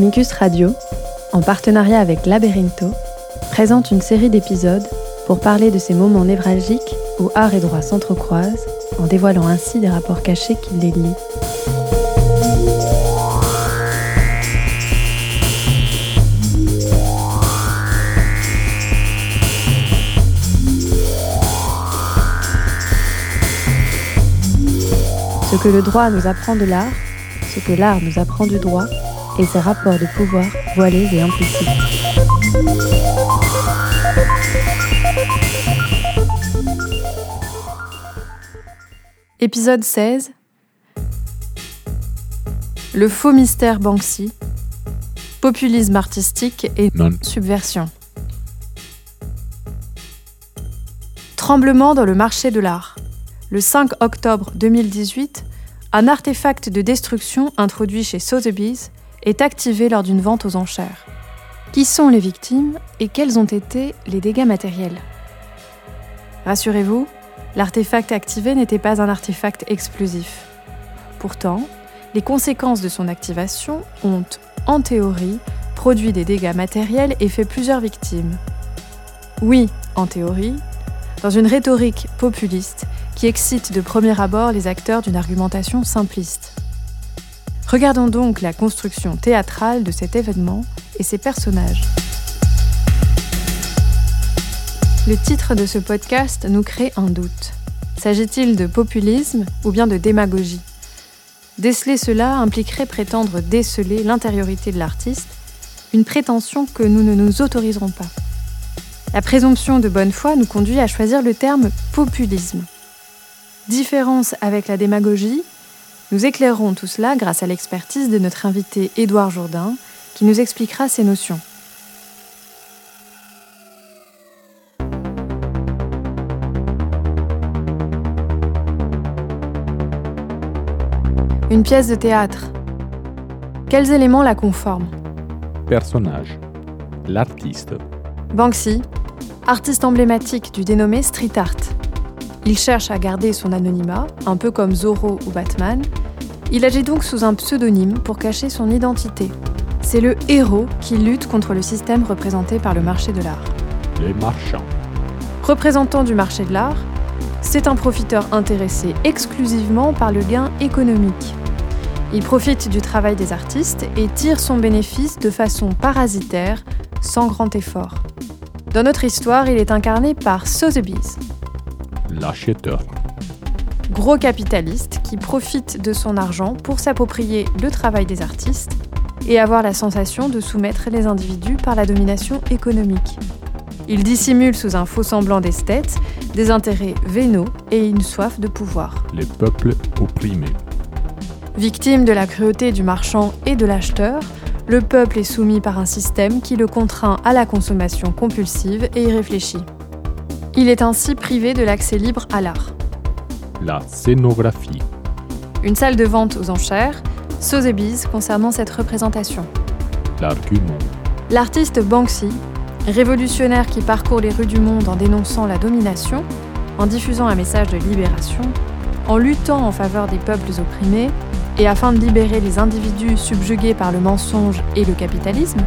Amicus Radio, en partenariat avec Laberinto, présente une série d'épisodes pour parler de ces moments névralgiques où art et droit s'entrecroisent, en dévoilant ainsi des rapports cachés qui les lient. Ce que le droit nous apprend de l'art, ce que l'art nous apprend du droit, et ses rapports de pouvoir voilés et implicites. Épisode 16 Le faux mystère Banksy, populisme artistique et subversion. Tremblement dans le marché de l'art. Le 5 octobre 2018, un artefact de destruction introduit chez Sotheby's est activé lors d'une vente aux enchères. Qui sont les victimes et quels ont été les dégâts matériels? Rassurez-vous, l'artefact activé n'était pas un artefact explosif. Pourtant, les conséquences de son activation ont, en théorie, produit des dégâts matériels et fait plusieurs victimes. Oui, en théorie, dans une rhétorique populiste qui excite de premier abord les acteurs d'une argumentation simpliste. Regardons donc la construction théâtrale de cet événement et ses personnages. Le titre de ce podcast nous crée un doute. S'agit-il de populisme ou bien de démagogie? Déceler cela impliquerait prétendre déceler l'intériorité de l'artiste, une prétention que nous ne nous autoriserons pas. La présomption de bonne foi nous conduit à choisir le terme populisme. Différence avec la démagogie, nous éclairerons tout cela grâce à l'expertise de notre invité Édouard Jourdain, qui nous expliquera ces notions. Une pièce de théâtre. Quels éléments la conforment? Personnage. L'artiste. Banksy, artiste emblématique du dénommé street art. Il cherche à garder son anonymat, un peu comme Zorro ou Batman. Il agit donc sous un pseudonyme pour cacher son identité. C'est le héros qui lutte contre le système représenté par le marché de l'art. Les marchands. Représentant du marché de l'art, c'est un profiteur intéressé exclusivement par le gain économique. Il profite du travail des artistes et tire son bénéfice de façon parasitaire, sans grand effort. Dans notre histoire, il est incarné par Sotheby's, l'acheteur. Gros capitaliste qui profite de son argent pour s'approprier le travail des artistes et avoir la sensation de soumettre les individus par la domination économique. Il dissimule sous un faux semblant d'esthète des intérêts vénaux et une soif de pouvoir. Les peuples opprimés. Victime de la cruauté du marchand et de l'acheteur, le peuple est soumis par un système qui le contraint à la consommation compulsive et irréfléchie. Il est ainsi privé de l'accès libre à l'art. La scénographie. Une salle de vente aux enchères, Sotheby's concernant cette représentation. L'argument. L'artiste Banksy, révolutionnaire qui parcourt les rues du monde en dénonçant la domination, en diffusant un message de libération, en luttant en faveur des peuples opprimés et afin de libérer les individus subjugués par le mensonge et le capitalisme,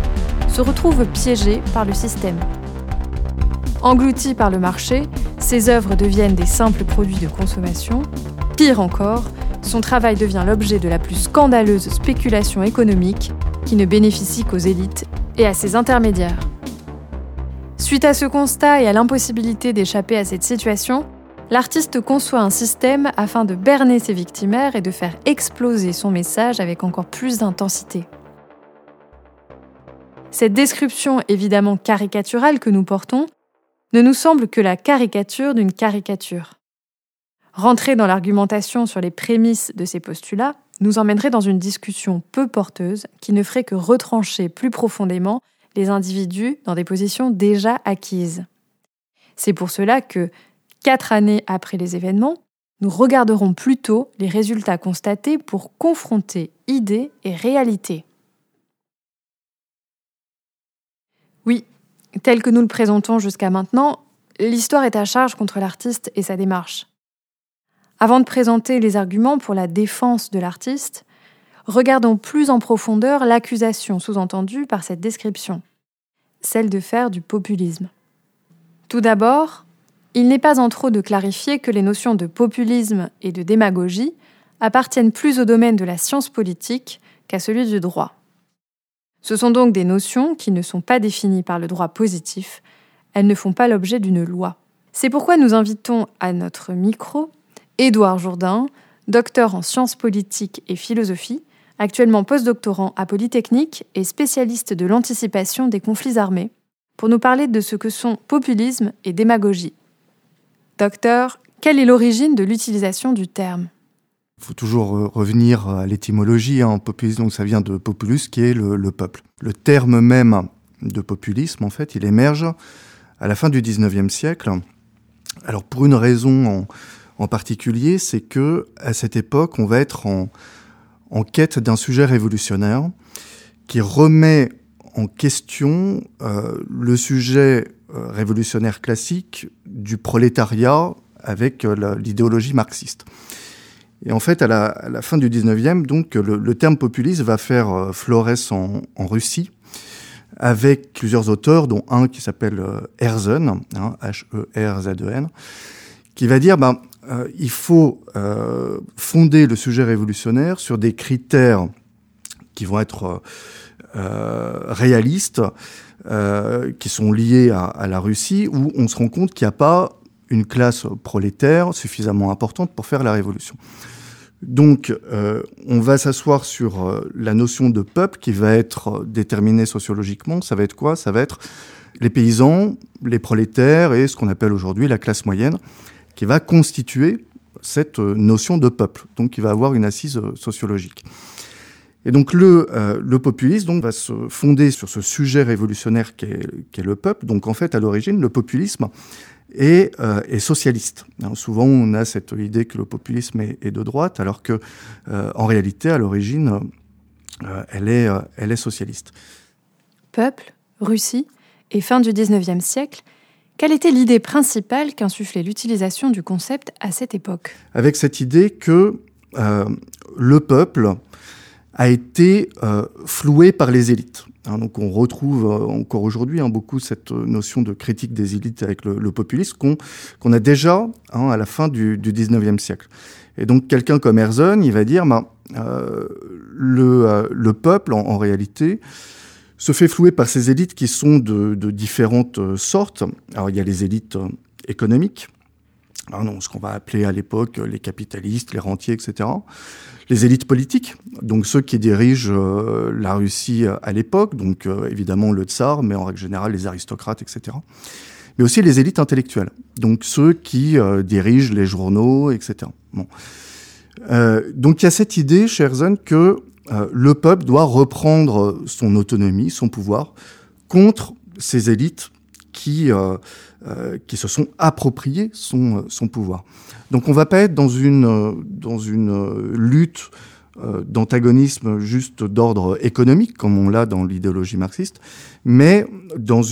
se retrouve piégé par le système. Englouti par le marché, ses œuvres deviennent des simples produits de consommation. Pire encore, son travail devient l'objet de la plus scandaleuse spéculation économique qui ne bénéficie qu'aux élites et à ses intermédiaires. Suite à ce constat et à l'impossibilité d'échapper à cette situation, l'artiste conçoit un système afin de berner ses victimaires et de faire exploser son message avec encore plus d'intensité. Cette description évidemment caricaturale que nous portons ne nous semble que la caricature d'une caricature. Rentrer dans l'argumentation sur les prémices de ces postulats nous emmènerait dans une discussion peu porteuse qui ne ferait que retrancher plus profondément les individus dans des positions déjà acquises. C'est pour cela que, quatre années après les événements, nous regarderons plutôt les résultats constatés pour confronter idées et réalités. Oui, tel que nous le présentons jusqu'à maintenant, l'histoire est à charge contre l'artiste et sa démarche. Avant de présenter les arguments pour la défense de l'artiste, regardons plus en profondeur l'accusation sous-entendue par cette description, celle de faire du populisme. Tout d'abord, il n'est pas en trop de clarifier que les notions de populisme et de démagogie appartiennent plus au domaine de la science politique qu'à celui du droit. Ce sont donc des notions qui ne sont pas définies par le droit positif, elles ne font pas l'objet d'une loi. C'est pourquoi nous invitons à notre micro Édouard Jourdain, docteur en sciences politiques et philosophie, actuellement postdoctorant à Polytechnique et spécialiste de l'anticipation des conflits armés, pour nous parler de ce que sont populisme et démagogie. Docteur, quelle est l'origine de l'utilisation du terme? Faut toujours revenir à l'étymologie. En hein. populisme, donc ça vient de populus, qui est le, peuple. Le terme même de populisme, en fait, il émerge à la fin du 19e siècle. Alors pour une raison en, particulier, c'est que à cette époque, on va être en, en quête d'un sujet révolutionnaire qui remet en question euh, le sujet euh, révolutionnaire classique du prolétariat avec euh, l'idéologie marxiste. Et en fait, à la, fin du 19e, donc, le, terme populiste va faire euh, florès en, Russie, avec plusieurs auteurs, dont un qui s'appelle euh, Herzen, H-E-R-Z-E-N, qui va dire, ben, euh, il faut fonder le sujet révolutionnaire sur des critères qui vont être réalistes, qui sont liés à, à, la Russie, où on se rend compte qu'il n'y a pas une classe prolétaire suffisamment importante pour faire la révolution. Donc, euh, on va s'asseoir sur euh, la notion de peuple qui va être déterminée sociologiquement. Ça va être quoi? Ça va être les paysans, les prolétaires et ce qu'on appelle aujourd'hui la classe moyenne, qui va constituer cette euh, notion de peuple, donc qui va avoir une assise sociologique. Et donc le, populisme va se fonder sur ce sujet révolutionnaire qui est le peuple. Donc en fait, à l'origine, le populisme, et, euh, socialiste. souvent, on a cette idée que le populisme est, de droite, alors que, euh, en réalité, à l'origine, euh, elle, est, elle est socialiste. Peuple, Russie et fin du XIXe siècle, quelle était l'idée principale qu'insufflait l'utilisation du concept à cette époque? Avec cette idée que le peuple a été floué par les élites. Hein, donc on retrouve euh, encore aujourd'hui hein, beaucoup cette notion de critique des élites avec le, populisme qu'on a déjà hein, à la fin du, du 19e siècle. Et donc quelqu'un comme Herzog, il va dire, bah, euh, le, euh, le, peuple, en, réalité, se fait flouer par ces élites qui sont de différentes sortes. Alors il y a les élites économiques, ce qu'on va appeler à l'époque les capitalistes, les rentiers, etc les élites politiques, donc ceux qui dirigent euh, la Russie euh, à l'époque, donc euh, évidemment le tsar, mais en règle générale les aristocrates, etc. Mais aussi les élites intellectuelles, donc ceux qui dirigent les journaux, etc. Donc il y a cette idée chez Herzog que le peuple doit reprendre son autonomie, son pouvoir, contre ces élites qui, qui se sont appropriées son, son pouvoir. Donc on ne va pas être dans une, euh, euh, lutte euh, d'antagonisme juste d'ordre économique, comme on l'a dans l'idéologie marxiste, mais dans,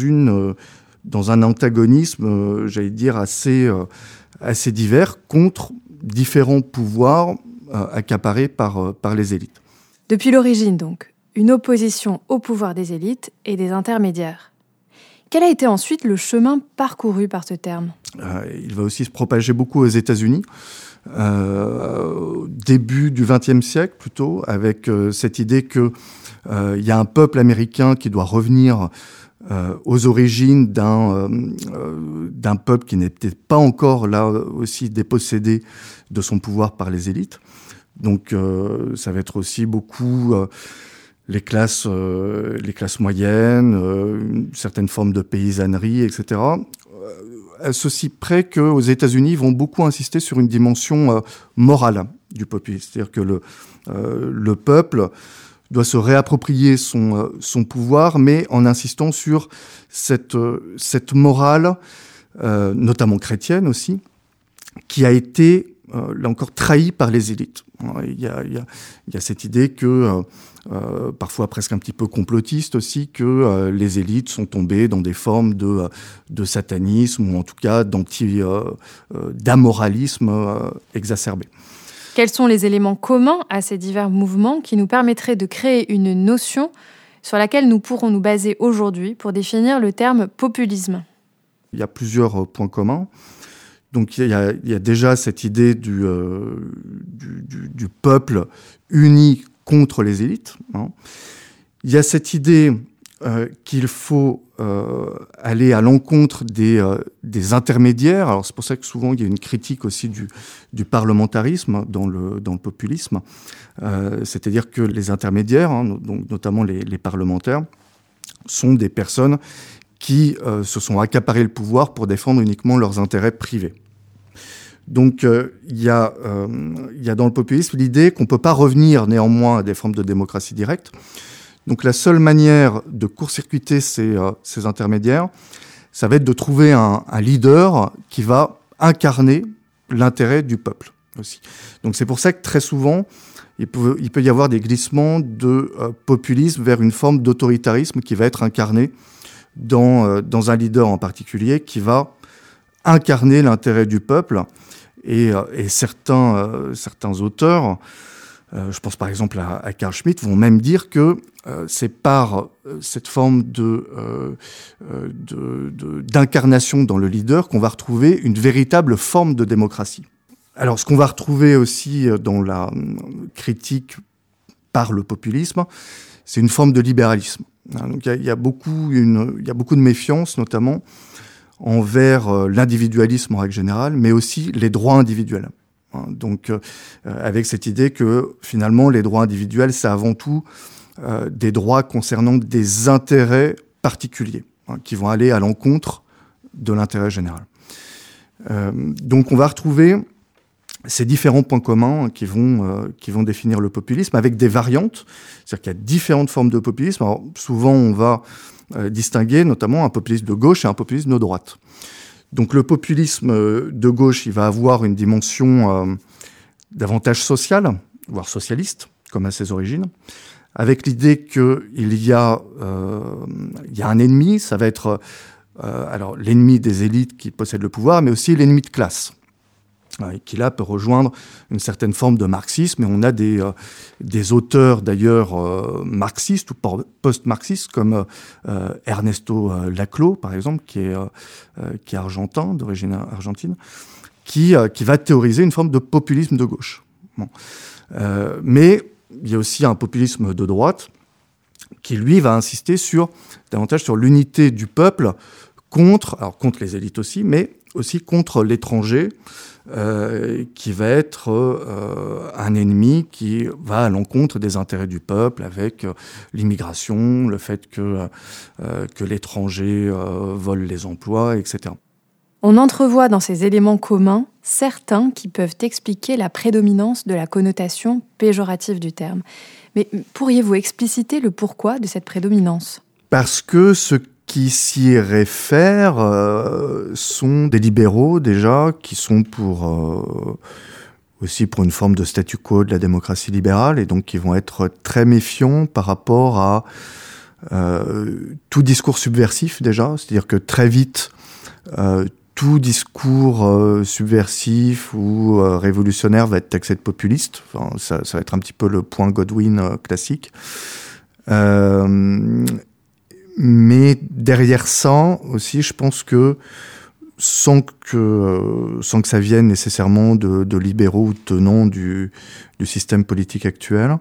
un antagonisme, j'allais dire, assez, assez divers contre différents pouvoirs accaparés par, par les élites. Depuis l'origine, donc, une opposition au pouvoir des élites et des intermédiaires. Quel a été ensuite le chemin parcouru par ce terme euh, Il va aussi se propager beaucoup aux États-Unis. Euh, début du XXe siècle plutôt, avec euh, cette idée que il y a un peuple américain qui doit revenir aux origines d'un peuple qui n'était pas encore là aussi dépossédé de son pouvoir par les élites. Donc ça va être aussi beaucoup les classes, euh, les classes moyennes, euh, une certaine forme de paysannerie, etc. À ceci près qu'aux États-Unis, vont beaucoup insister sur une dimension euh, morale du populisme. C'est-à-dire que le, le peuple doit se réapproprier son, son pouvoir, mais en insistant sur cette, cette morale, notamment chrétienne aussi, qui a été, là encore, trahie par les élites. Il y a, il y a, il y a cette idée que euh, parfois presque un petit peu complotiste aussi, que euh, les élites sont tombées dans des formes de, euh, de satanisme ou en tout cas d'amoralisme exacerbé. Quels sont les éléments communs à ces divers mouvements qui nous permettraient de créer une notion sur laquelle nous pourrons nous baser aujourd'hui pour définir le terme populisme? Il y a plusieurs points communs. Donc il y a, déjà cette idée du, du, peuple uni contre les élites. Hein. Il y a cette idée euh, qu'il faut euh, aller à l'encontre des, euh, intermédiaires. C'est pour ça que souvent il y a une critique aussi du, parlementarisme dans le, populisme. C'est-à-dire que les intermédiaires, hein, donc notamment les, parlementaires, sont des personnes qui se sont accaparées le pouvoir pour défendre uniquement leurs intérêts privés. Donc il y, a, y a dans le populisme l'idée qu'on ne peut pas revenir néanmoins à des formes de démocratie directe, donc la seule manière de court-circuiter ces, euh, intermédiaires, ça va être de trouver un, leader qui va incarner l'intérêt du peuple aussi. Donc c'est pour ça que très souvent, il peut, il peut y avoir des glissements de euh, populisme vers une forme d'autoritarisme qui va être incarné dans, euh, dans un leader en particulier qui va incarner l'intérêt du peuple. Et, et certains, certains auteurs euh, je pense par exemple à, Carl Schmitt, vont même dire que euh, c'est par euh, cette forme d'incarnation dans le leader qu'on va retrouver une véritable forme de démocratie. Alors ce qu'on va retrouver aussi dans la critique par le populisme, c'est une forme de libéralisme. Hein, donc il y, a beaucoup y a beaucoup de méfiance, notamment envers l'individualisme en règle générale, mais aussi les droits individuels. Hein, donc, euh, avec cette idée que finalement, les droits individuels, c'est avant tout euh, des droits concernant des intérêts particuliers, hein, qui vont aller à l'encontre de l'intérêt général. Euh, donc, on va retrouver ces différents points communs qui vont, qui vont définir le populisme avec des variantes. C'est-à-dire qu'il y a différentes formes de populisme. Souvent, on va distinguer notamment un populisme de gauche et un populisme de droite. Donc le populisme euh, de gauche, il va avoir une dimension euh, davantage sociale, voire socialiste, comme à ses origines, avec l'idée qu'il y, a, euh, y a un ennemi, ça va être alors l'ennemi des élites qui possèdent le pouvoir, mais aussi l'ennemi de classe qui là peut rejoindre une certaine forme de marxisme. Et on a des, euh, des auteurs d'ailleurs euh, marxistes ou post-marxistes comme euh, Ernesto Laclau, par exemple, qui est, qui est argentin, d'origine argentine, qui, qui va théoriser une forme de populisme de gauche. mais il y a aussi un populisme de droite qui, lui, va insister sur, davantage sur l'unité du peuple contre, alors contre les élites aussi, mais aussi contre l'étranger, euh, qui va être euh, un ennemi qui va à l'encontre des intérêts du peuple avec euh, l'immigration, le fait que, que l'étranger vole les emplois, etc. On entrevoit dans ces éléments communs certains qui peuvent expliquer la prédominance de la connotation péjorative du terme. Mais pourriez-vous expliciter le pourquoi de cette prédominance? Parce que ce qui s'y réfèrent euh, sont des libéraux déjà, qui sont pour euh, aussi pour une forme de statu quo de la démocratie libérale, et donc qui vont être très méfiants par rapport à euh, tout discours subversif déjà, c'est-à-dire que très vite tout discours subversif ou révolutionnaire va être taxé de populiste. Ça, va être un petit peu le point Godwin classique. Mais derrière ça aussi, je pense que sans que, euh, sans que ça vienne nécessairement de, de libéraux ou tenants du, système politique actuel,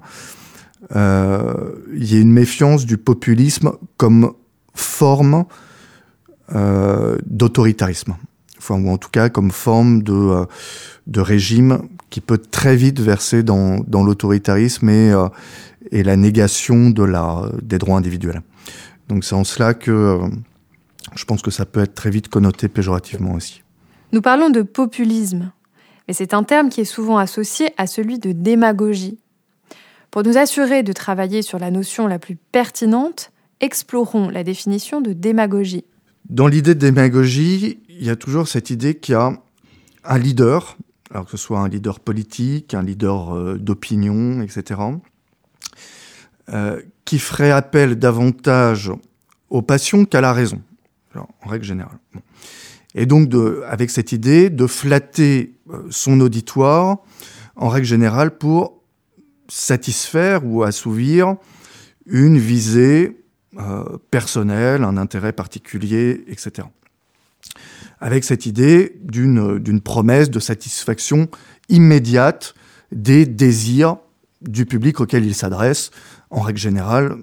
euh, il y a une méfiance du populisme comme forme euh, d'autoritarisme, ou en tout cas comme forme de, de régime qui peut très vite verser dans, l'autoritarisme et, et la négation de la, des droits individuels. Donc c'est en cela que euh, je pense que ça peut être très vite connoté péjorativement aussi. Nous parlons de populisme, mais c'est un terme qui est souvent associé à celui de démagogie. Pour nous assurer de travailler sur la notion la plus pertinente, explorons la définition de démagogie. Dans l'idée de démagogie, il y a toujours cette idée qu'il y a un leader, alors que ce soit un leader politique, un leader euh, d'opinion, etc., euh, qui ferait appel davantage aux passions qu'à la raison, en règle générale. Et donc, avec cette idée de flatter euh, son auditoire en règle générale pour satisfaire ou assouvir une visée euh, personnelle, un intérêt particulier, etc. Avec cette idée d'une promesse de satisfaction immédiate des désirs du public auquel il s'adresse, en règle générale,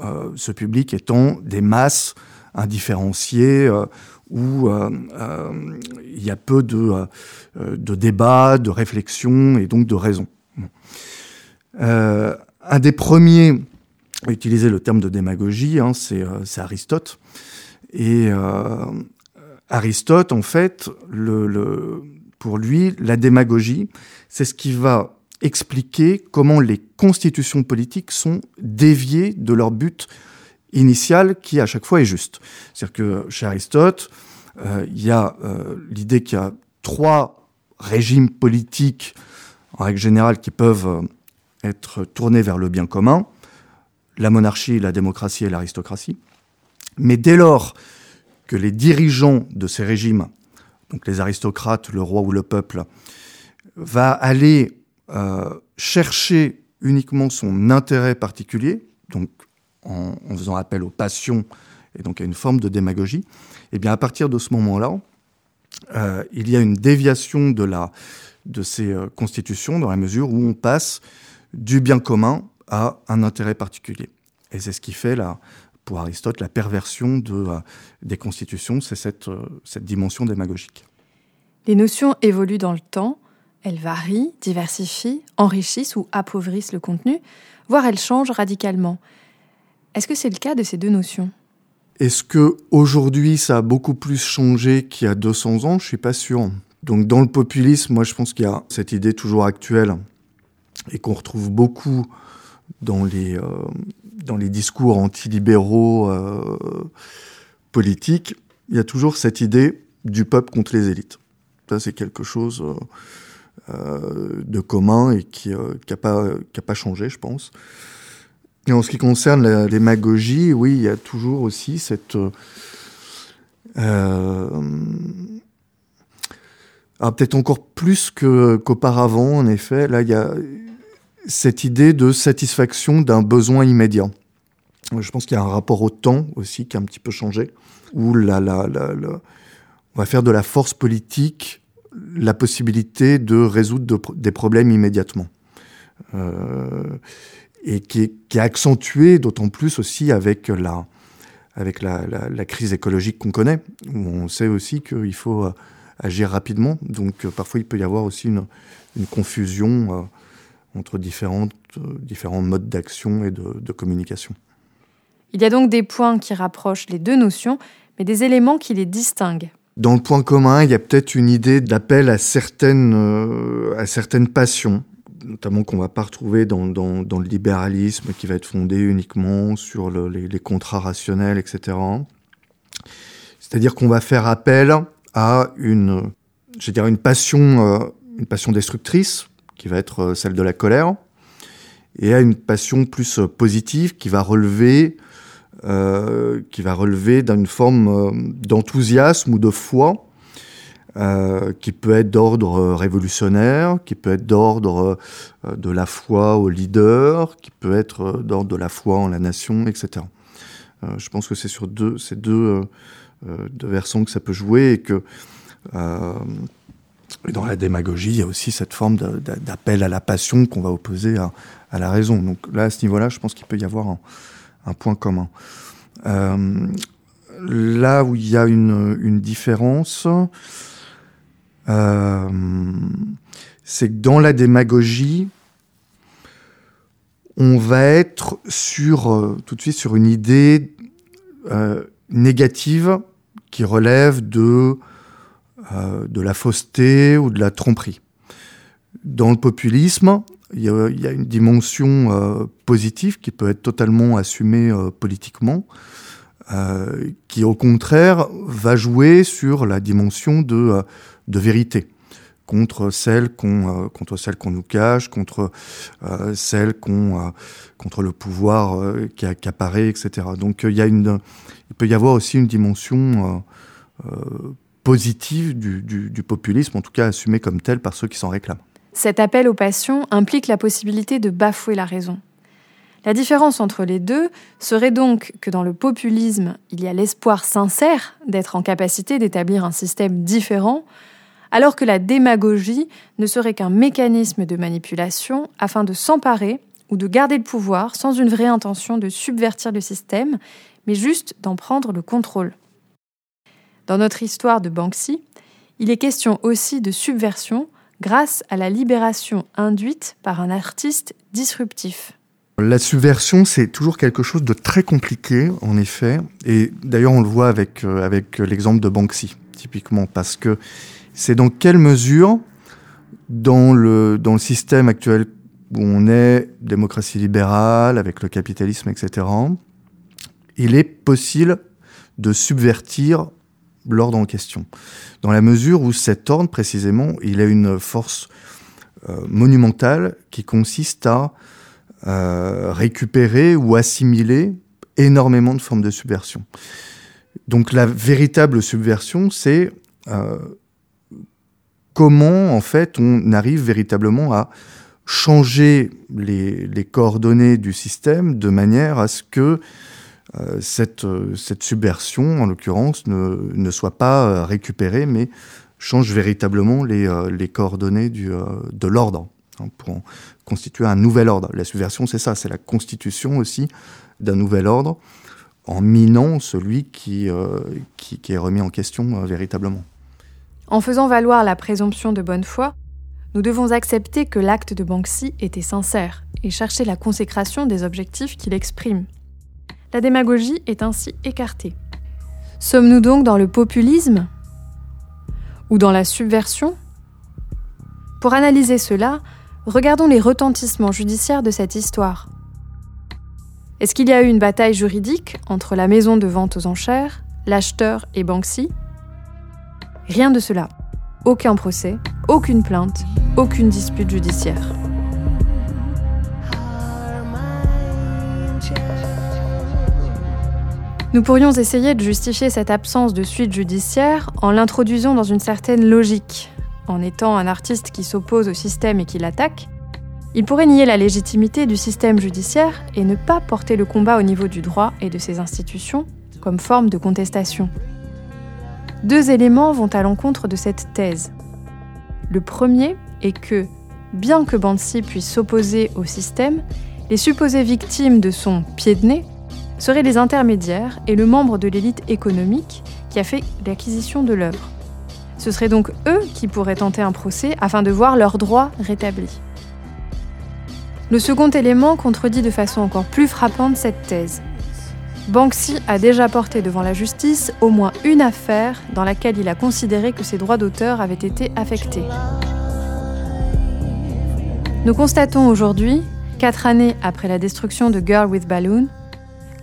euh, ce public étant des masses indifférenciées euh, où euh, il y a peu de, de débats, de réflexions et donc de raisons. un des premiers à utiliser le terme de démagogie, hein, c'est Aristote. Et Aristote, en fait, pour lui, la démagogie, c'est ce qui va expliquer comment les constitutions politiques sont déviées de leur but initial qui à chaque fois est juste. C'est-à-dire que chez Aristote, euh, il y a euh, l'idée qu'il y a trois régimes politiques en règle générale qui peuvent euh, être tournés vers le bien commun, la monarchie, la démocratie et l'aristocratie. Mais dès lors que les dirigeants de ces régimes, donc les aristocrates, le roi ou le peuple, va aller euh, chercher uniquement son intérêt particulier, donc en, faisant appel aux passions et donc à une forme de démagogie, et eh bien à partir de ce moment-là, euh, il y a une déviation de, la, de ces euh, constitutions dans la mesure où on passe du bien commun à un intérêt particulier. Et c'est ce qui fait, là, pour Aristote, la perversion de, des constitutions, c'est cette, cette dimension démagogique. Les notions évoluent dans le temps. Elles varient, diversifient, enrichissent ou appauvrissent le contenu, voire elles changent radicalement. Est-ce que c'est le cas de ces deux notions? Est-ce que aujourd'hui ça a beaucoup plus changé qu'il y a 200 ans? Je suis pas sûr. Donc dans le populisme, moi je pense qu'il y a cette idée toujours actuelle et qu'on retrouve beaucoup dans les, euh, discours antilibéraux euh, politiques. Il y a toujours cette idée du peuple contre les élites. Ça, c'est quelque chose euh, de commun et qui n'a euh, pas, changé, je pense. Et en ce qui concerne la démagogie, oui, il y a toujours aussi cette... Euh, peut-être encore plus qu'auparavant, en effet, là, il y a cette idée de satisfaction d'un besoin immédiat. Je pense qu'il y a un rapport au temps aussi qui a un petit peu changé, où la, la, la, on va faire de la force politique la possibilité de résoudre des problèmes immédiatement. Euh, et qui est, accentué d'autant plus aussi avec la, avec la, crise écologique qu'on connaît, où on sait aussi qu'il faut euh, agir rapidement. Donc euh, parfois il peut y avoir aussi une, confusion entre différents modes d'action et de communication. Il y a donc des points qui rapprochent les deux notions, mais des éléments qui les distinguent. Dans le point commun, il y a peut-être une idée d'appel à certaines, euh, à certaines passions, notamment qu'on va pas retrouver dans, le libéralisme, qui va être fondé uniquement sur le, les, contrats rationnels, etc. C'est-à-dire qu'on va faire appel à une, une passion, euh, une passion destructrice, qui va être euh, celle de la colère, et à une passion plus positive, qui va relever euh, qui va relever d'une forme euh, d'enthousiasme ou de foi, euh, qui peut être d'ordre révolutionnaire, qui peut être d'ordre de la foi au leader, qui peut être d'ordre de la foi en la nation, etc. je pense que c'est sur ces deux, deux, versants que ça peut jouer et que dans la démagogie, il y a aussi cette forme d'appel à la passion qu'on va opposer à, la raison. Donc là, à ce niveau-là, je pense qu'il peut y avoir un point commun. Euh, là où il y a une, différence, euh, c'est que dans la démagogie, on va être sur, euh, tout de suite sur une idée négative qui relève de, de la fausseté ou de la tromperie. Dans le populisme, il y, a, une dimension euh, positive qui peut être totalement assumée euh, politiquement, euh, qui au contraire va jouer sur la dimension de, vérité contre celle qu'on contre celle qu'on nous cache, contre celle qu'on contre le pouvoir qui, apparaît, etc. Donc il une peut y avoir aussi une dimension positive du, du populisme, en tout cas assumée comme telle par ceux qui s'en réclament. Cet appel aux passions implique la possibilité de bafouer la raison. La différence entre les deux serait donc que dans le populisme, il y a l'espoir sincère d'être en capacité d'établir un système différent, alors que la démagogie ne serait qu'un mécanisme de manipulation afin de s'emparer ou de garder le pouvoir sans une vraie intention de subvertir le système, mais juste d'en prendre le contrôle. Dans notre histoire de Banksy, il est question aussi de subversion grâce à la libération induite par un artiste disruptif. La subversion, c'est toujours quelque chose de très compliqué, en effet. Et d'ailleurs, on le voit avec, euh, avec l'exemple de Banksy, typiquement, parce que c'est dans quelle mesure, dans le, dans le système actuel où on est démocratie libérale, avec le capitalisme, etc., il est possible de subvertir l'ordre en question. Dans la mesure où cet ordre, précisément, il a une force euh, monumentale qui consiste à euh, récupérer ou assimiler énormément de formes de subversion. Donc la véritable subversion, c'est euh, comment en fait on arrive véritablement à changer les, coordonnées du système de manière à ce que cette, cette, subversion, en l'occurrence, ne, soit pas récupérée, mais change véritablement les, coordonnées du, de l'ordre. Hein, pour constituer un nouvel ordre. La subversion, c'est ça, c'est la constitution aussi d'un nouvel ordre en minant celui qui, euh, qui, est remis en question euh, véritablement. En faisant valoir la présomption de bonne foi, nous devons accepter que l'acte de Banksy était sincère et chercher la consécration des objectifs qu'il exprime. La démagogie est ainsi écartée. Sommes-nous donc dans le populisme Ou dans la subversion? Pour analyser cela, Regardons les retentissements judiciaires de cette histoire. Est-ce qu'il y a eu une bataille juridique entre la maison de vente aux enchères, l'acheteur et Banksy? Rien de cela. Aucun procès, aucune plainte, aucune dispute judiciaire. Nous pourrions essayer de justifier cette absence de suite judiciaire en l'introduisant dans une certaine logique, en étant un artiste qui s'oppose au système et qui l'attaque, il pourrait nier la légitimité du système judiciaire et ne pas porter le combat au niveau du droit et de ses institutions comme forme de contestation. Deux éléments vont à l'encontre de cette thèse. Le premier est que, bien que Banksy puisse s'opposer au système, les supposées victimes de son pied de nez seraient les intermédiaires et le membre de l'élite économique qui a fait l'acquisition de l'œuvre. Ce seraient donc eux qui pourraient tenter un procès afin de voir leurs droits rétablis. Le second élément contredit de façon encore plus frappante cette thèse. Banksy a déjà porté devant la justice au moins une affaire dans laquelle il a considéré que ses droits d'auteur avaient été affectés. Nous constatons aujourd'hui, quatre années après la destruction de Girl with Balloon,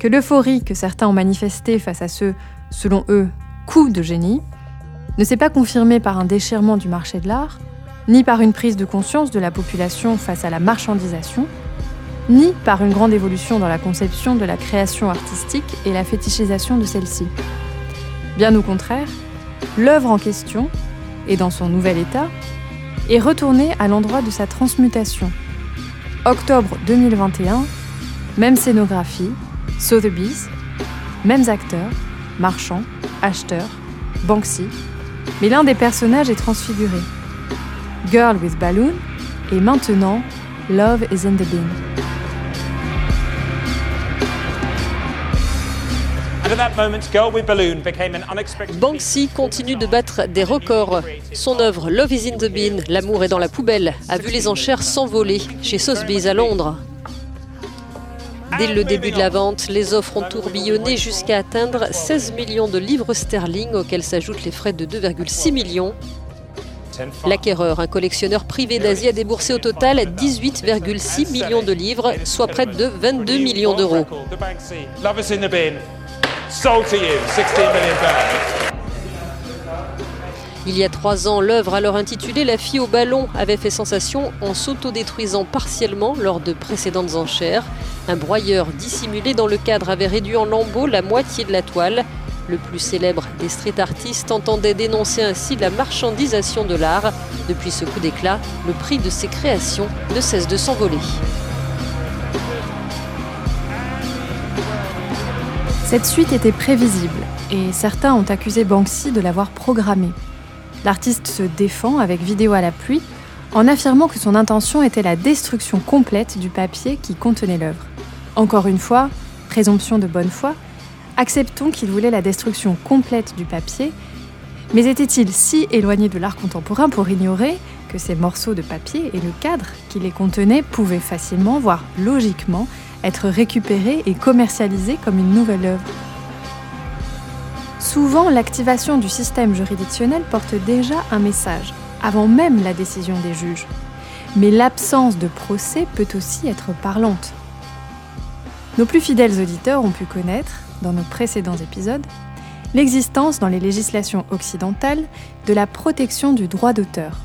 que l'euphorie que certains ont manifestée face à ce, selon eux, coup de génie, ne s'est pas confirmé par un déchirement du marché de l'art, ni par une prise de conscience de la population face à la marchandisation, ni par une grande évolution dans la conception de la création artistique et la fétichisation de celle-ci. Bien au contraire, l'œuvre en question, et dans son nouvel état, est retournée à l'endroit de sa transmutation. Octobre 2021, même scénographie, Sotheby's, mêmes acteurs, marchands, acheteurs, Banksy, mais l'un des personnages est transfiguré. Girl with Balloon et maintenant Love is in the Bin. Banksy continue de battre des records. Son œuvre Love is in the Bin, L'amour est dans la poubelle, a vu les enchères s'envoler chez Sotheby's à Londres. Dès le début de la vente, les offres ont tourbillonné jusqu'à atteindre 16 millions de livres sterling, auxquels s'ajoutent les frais de 2,6 millions. L'acquéreur, un collectionneur privé d'Asie, a déboursé au total 18,6 millions de livres, soit près de 22 millions d'euros. Il y a trois ans, l'œuvre alors intitulée La fille au ballon avait fait sensation en s'autodétruisant partiellement lors de précédentes enchères. Un broyeur dissimulé dans le cadre avait réduit en lambeaux la moitié de la toile. Le plus célèbre des street artistes entendait dénoncer ainsi la marchandisation de l'art. Depuis ce coup d'éclat, le prix de ses créations ne cesse de s'envoler. Cette suite était prévisible et certains ont accusé Banksy de l'avoir programmée. L'artiste se défend avec vidéo à la pluie en affirmant que son intention était la destruction complète du papier qui contenait l'œuvre. Encore une fois, présomption de bonne foi, acceptons qu'il voulait la destruction complète du papier, mais était-il si éloigné de l'art contemporain pour ignorer que ces morceaux de papier et le cadre qui les contenaient pouvaient facilement, voire logiquement, être récupérés et commercialisés comme une nouvelle œuvre? Souvent, l'activation du système juridictionnel porte déjà un message, avant même la décision des juges. Mais l'absence de procès peut aussi être parlante. Nos plus fidèles auditeurs ont pu connaître, dans nos précédents épisodes, l'existence dans les législations occidentales de la protection du droit d'auteur.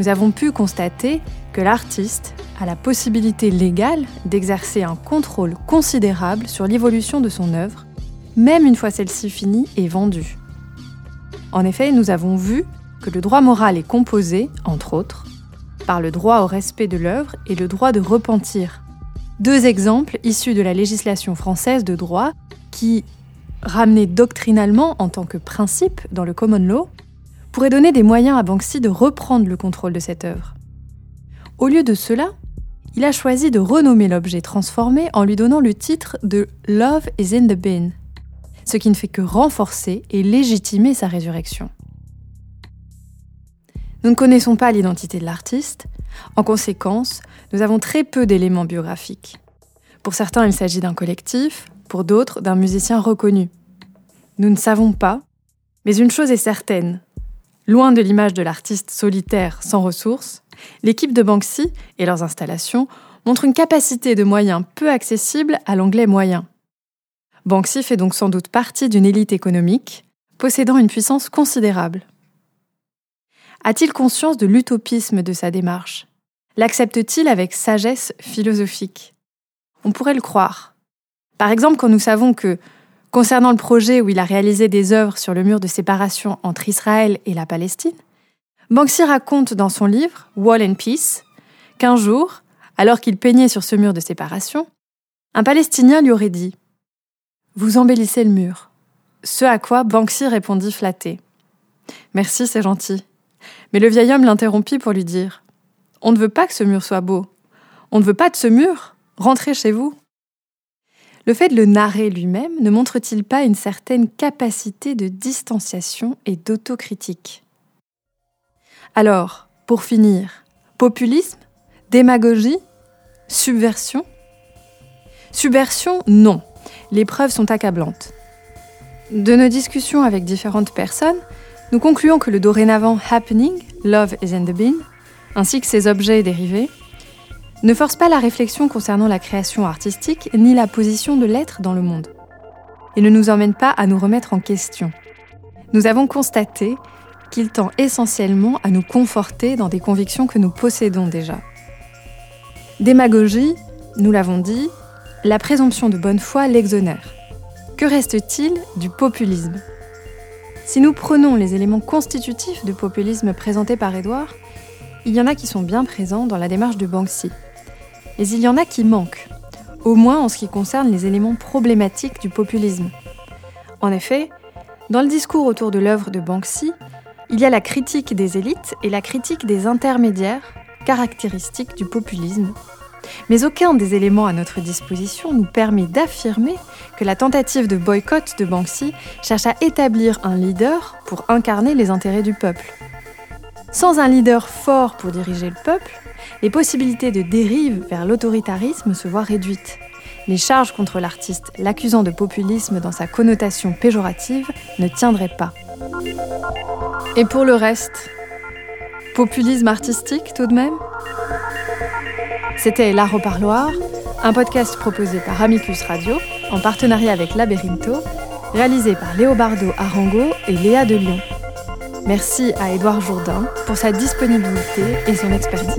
Nous avons pu constater que l'artiste a la possibilité légale d'exercer un contrôle considérable sur l'évolution de son œuvre, même une fois celle-ci finie et vendue. En effet, nous avons vu que le droit moral est composé, entre autres, par le droit au respect de l'œuvre et le droit de repentir. Deux exemples issus de la législation française de droit qui, ramenés doctrinalement en tant que principe dans le common law, pourraient donner des moyens à Banksy de reprendre le contrôle de cette œuvre. Au lieu de cela, il a choisi de renommer l'objet transformé en lui donnant le titre de Love is in the bin, ce qui ne fait que renforcer et légitimer sa résurrection. Nous ne connaissons pas l'identité de l'artiste. En conséquence, nous avons très peu d'éléments biographiques. Pour certains, il s'agit d'un collectif, pour d'autres, d'un musicien reconnu. Nous ne savons pas, mais une chose est certaine. Loin de l'image de l'artiste solitaire sans ressources, l'équipe de Banksy et leurs installations montrent une capacité de moyens peu accessible à l'anglais moyen. Banksy fait donc sans doute partie d'une élite économique, possédant une puissance considérable. A-t-il conscience de l'utopisme de sa démarche? L'accepte-t-il avec sagesse philosophique? On pourrait le croire. Par exemple, quand nous savons que, concernant le projet où il a réalisé des œuvres sur le mur de séparation entre Israël et la Palestine, Banksy raconte dans son livre Wall and Peace qu'un jour, alors qu'il peignait sur ce mur de séparation, un Palestinien lui aurait dit Vous embellissez le mur. Ce à quoi Banksy répondit flatté Merci, c'est gentil. Mais le vieil homme l'interrompit pour lui dire On ne veut pas que ce mur soit beau. On ne veut pas de ce mur. Rentrez chez vous. Le fait de le narrer lui-même ne montre-t-il pas une certaine capacité de distanciation et d'autocritique? Alors, pour finir, populisme Démagogie Subversion? Subversion, non. Les preuves sont accablantes. De nos discussions avec différentes personnes, nous concluons que le dorénavant happening, Love is in the Bin, ainsi que ses objets dérivés, ne force pas la réflexion concernant la création artistique ni la position de l'être dans le monde. Il ne nous emmène pas à nous remettre en question. Nous avons constaté qu'il tend essentiellement à nous conforter dans des convictions que nous possédons déjà. Démagogie, nous l'avons dit, la présomption de bonne foi l'exonère. Que reste-t-il du populisme? Si nous prenons les éléments constitutifs du populisme présentés par Edouard, il y en a qui sont bien présents dans la démarche de Banksy. Mais il y en a qui manquent, au moins en ce qui concerne les éléments problématiques du populisme. En effet, dans le discours autour de l'œuvre de Banksy, il y a la critique des élites et la critique des intermédiaires, caractéristiques du populisme, mais aucun des éléments à notre disposition nous permet d'affirmer que la tentative de boycott de Banksy cherche à établir un leader pour incarner les intérêts du peuple. Sans un leader fort pour diriger le peuple, les possibilités de dérive vers l'autoritarisme se voient réduites. Les charges contre l'artiste l'accusant de populisme dans sa connotation péjorative ne tiendraient pas. Et pour le reste, populisme artistique tout de même? C'était L'Art au Parloir, un podcast proposé par Amicus Radio en partenariat avec Laberinto, réalisé par Léobardo Arango et Léa de Lyon. Merci à Édouard Jourdain pour sa disponibilité et son expertise.